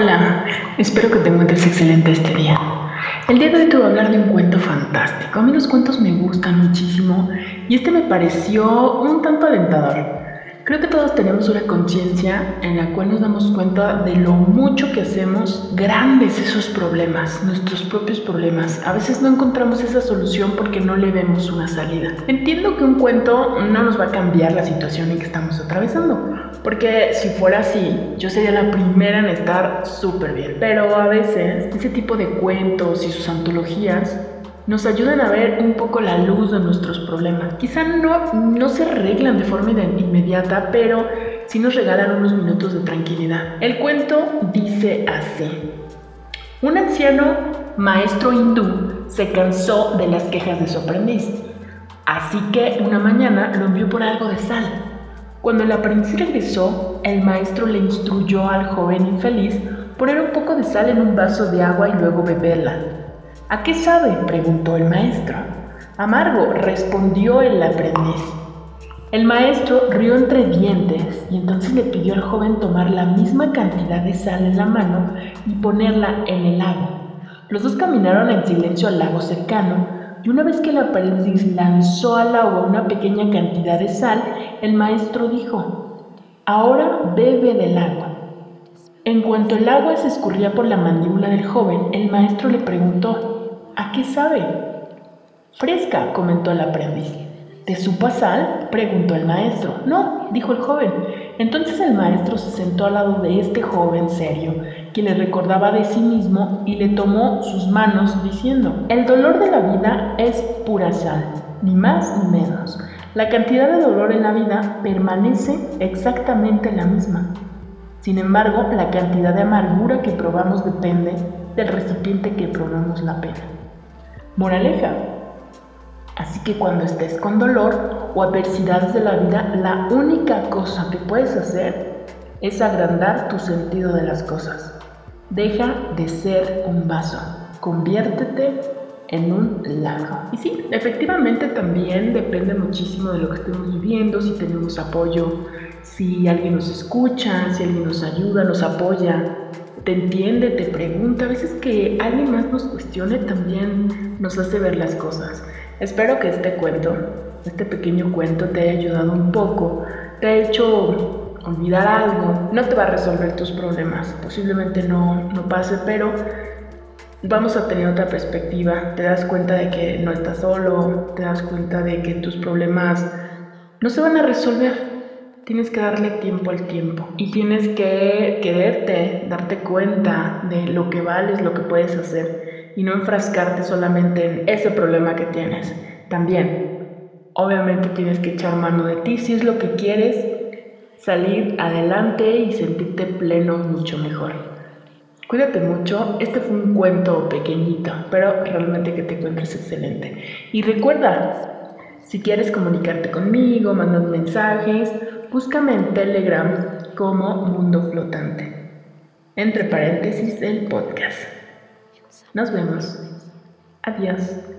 Hola, espero que te encuentres excelente este día. El día de hoy te voy a hablar de un cuento fantástico. A mí los cuentos me gustan muchísimo y este me pareció un tanto alentador. Creo que todos tenemos una conciencia en la cual nos damos cuenta de lo mucho que hacemos grandes esos problemas, nuestros propios problemas. A veces no encontramos esa solución porque no le vemos una salida. Entiendo que un cuento no nos va a cambiar la situación en que estamos atravesando, porque si fuera así, yo sería la primera en estar súper bien. Pero a veces ese tipo de cuentos y sus antologías nos ayudan a ver un poco la luz de nuestros problemas. Quizá no, no se arreglan de forma inmediata, pero sí nos regalan unos minutos de tranquilidad. El cuento dice así. Un anciano maestro hindú se cansó de las quejas de su aprendiz, así que una mañana lo envió por algo de sal. Cuando el aprendiz regresó, el maestro le instruyó al joven infeliz poner un poco de sal en un vaso de agua y luego beberla. ¿A qué sabe? preguntó el maestro. Amargo, respondió el aprendiz. El maestro rió entre dientes y entonces le pidió al joven tomar la misma cantidad de sal en la mano y ponerla en el agua. Los dos caminaron en silencio al lago cercano y una vez que el aprendiz lanzó al agua una pequeña cantidad de sal, el maestro dijo, ahora bebe del agua. En cuanto el agua se escurría por la mandíbula del joven, el maestro le preguntó, ¿A qué sabe? Fresca, comentó el aprendiz. ¿Te supo sal? preguntó el maestro. No, dijo el joven. Entonces el maestro se sentó al lado de este joven serio, que le recordaba de sí mismo y le tomó sus manos diciendo, el dolor de la vida es pura sal, ni más ni menos. La cantidad de dolor en la vida permanece exactamente la misma. Sin embargo, la cantidad de amargura que probamos depende del recipiente que probamos la pena. Moraleja. Así que cuando estés con dolor o adversidades de la vida, la única cosa que puedes hacer es agrandar tu sentido de las cosas. Deja de ser un vaso, conviértete en un lago. Y sí, efectivamente también depende muchísimo de lo que estemos viviendo, si tenemos apoyo, si alguien nos escucha, si alguien nos ayuda, nos apoya, te entiende, te pregunta. A veces que alguien más nos cuestione también nos hace ver las cosas. Espero que este cuento, este pequeño cuento te haya ayudado un poco, te ha hecho olvidar algo. No te va a resolver tus problemas, posiblemente no, no pase, pero vamos a tener otra perspectiva. Te das cuenta de que no estás solo, te das cuenta de que tus problemas no se van a resolver tienes que darle tiempo al tiempo y tienes que quererte, darte cuenta de lo que vales, lo que puedes hacer y no enfrascarte solamente en ese problema que tienes. También, obviamente tienes que echar mano de ti si es lo que quieres, salir adelante y sentirte pleno mucho mejor. Cuídate mucho, este fue un cuento pequeñito, pero realmente que te encuentres excelente. Y recuerda, si quieres comunicarte conmigo, mandar mensajes, búscame en Telegram como Mundo Flotante. Entre paréntesis el podcast. Nos vemos. Adiós.